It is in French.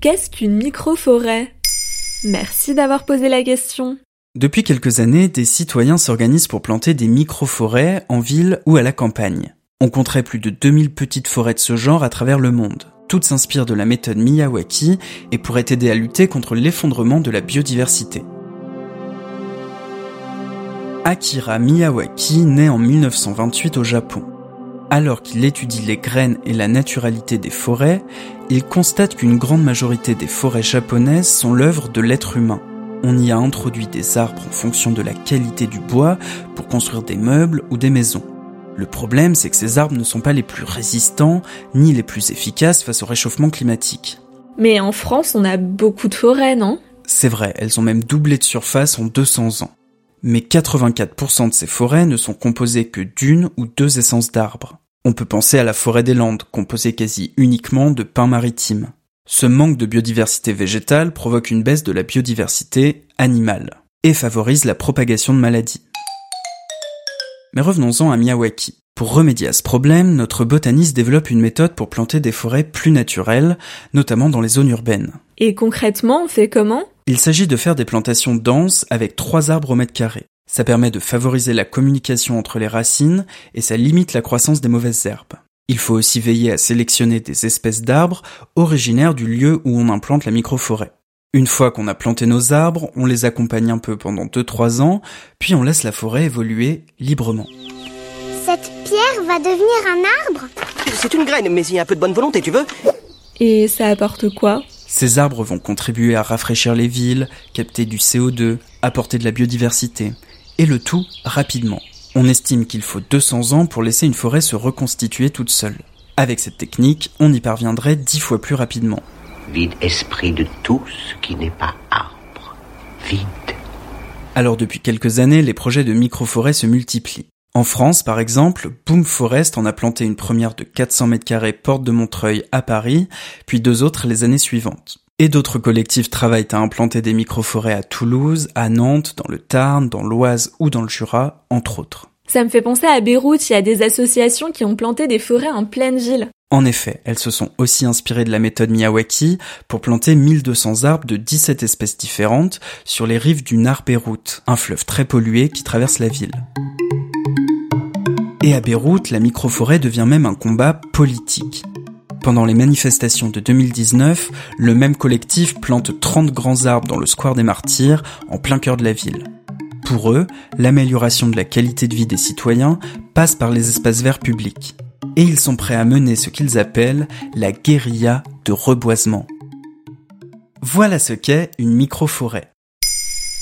Qu'est-ce qu'une microforêt? Merci d'avoir posé la question. Depuis quelques années, des citoyens s'organisent pour planter des microforêts en ville ou à la campagne. On compterait plus de 2000 petites forêts de ce genre à travers le monde. Toutes s'inspirent de la méthode Miyawaki et pourraient aider à lutter contre l'effondrement de la biodiversité. Akira Miyawaki naît en 1928 au Japon. Alors qu'il étudie les graines et la naturalité des forêts, il constate qu'une grande majorité des forêts japonaises sont l'œuvre de l'être humain. On y a introduit des arbres en fonction de la qualité du bois pour construire des meubles ou des maisons. Le problème, c'est que ces arbres ne sont pas les plus résistants ni les plus efficaces face au réchauffement climatique. Mais en France, on a beaucoup de forêts, non? C'est vrai, elles ont même doublé de surface en 200 ans. Mais 84% de ces forêts ne sont composées que d'une ou deux essences d'arbres. On peut penser à la forêt des Landes, composée quasi uniquement de pins maritimes. Ce manque de biodiversité végétale provoque une baisse de la biodiversité animale et favorise la propagation de maladies. Mais revenons-en à Miyawaki. Pour remédier à ce problème, notre botaniste développe une méthode pour planter des forêts plus naturelles, notamment dans les zones urbaines. Et concrètement, on fait comment? Il s'agit de faire des plantations denses avec trois arbres au mètre carré. Ça permet de favoriser la communication entre les racines et ça limite la croissance des mauvaises herbes. Il faut aussi veiller à sélectionner des espèces d'arbres originaires du lieu où on implante la microforêt. Une fois qu'on a planté nos arbres, on les accompagne un peu pendant 2-3 ans, puis on laisse la forêt évoluer librement. Cette pierre va devenir un arbre? C'est une graine, mais il y a un peu de bonne volonté, tu veux? Et ça apporte quoi? Ces arbres vont contribuer à rafraîchir les villes, capter du CO2, apporter de la biodiversité et le tout rapidement. On estime qu'il faut 200 ans pour laisser une forêt se reconstituer toute seule. Avec cette technique, on y parviendrait dix fois plus rapidement. Vide esprit de tout ce qui n'est pas arbre. Vide. Alors depuis quelques années, les projets de microforêts se multiplient. En France, par exemple, Boom Forest en a planté une première de 400 mètres carrés porte de Montreuil à Paris, puis deux autres les années suivantes. Et d'autres collectifs travaillent à implanter des microforêts à Toulouse, à Nantes, dans le Tarn, dans l'Oise ou dans le Jura, entre autres. Ça me fait penser à Beyrouth, il y a des associations qui ont planté des forêts en pleine ville. En effet, elles se sont aussi inspirées de la méthode Miyawaki pour planter 1200 arbres de 17 espèces différentes sur les rives du Nar Beyrouth, un fleuve très pollué qui traverse la ville. Et à Beyrouth, la microforêt devient même un combat politique. Pendant les manifestations de 2019, le même collectif plante 30 grands arbres dans le square des Martyrs, en plein cœur de la ville. Pour eux, l'amélioration de la qualité de vie des citoyens passe par les espaces verts publics. Et ils sont prêts à mener ce qu'ils appellent la guérilla de reboisement. Voilà ce qu'est une microforêt.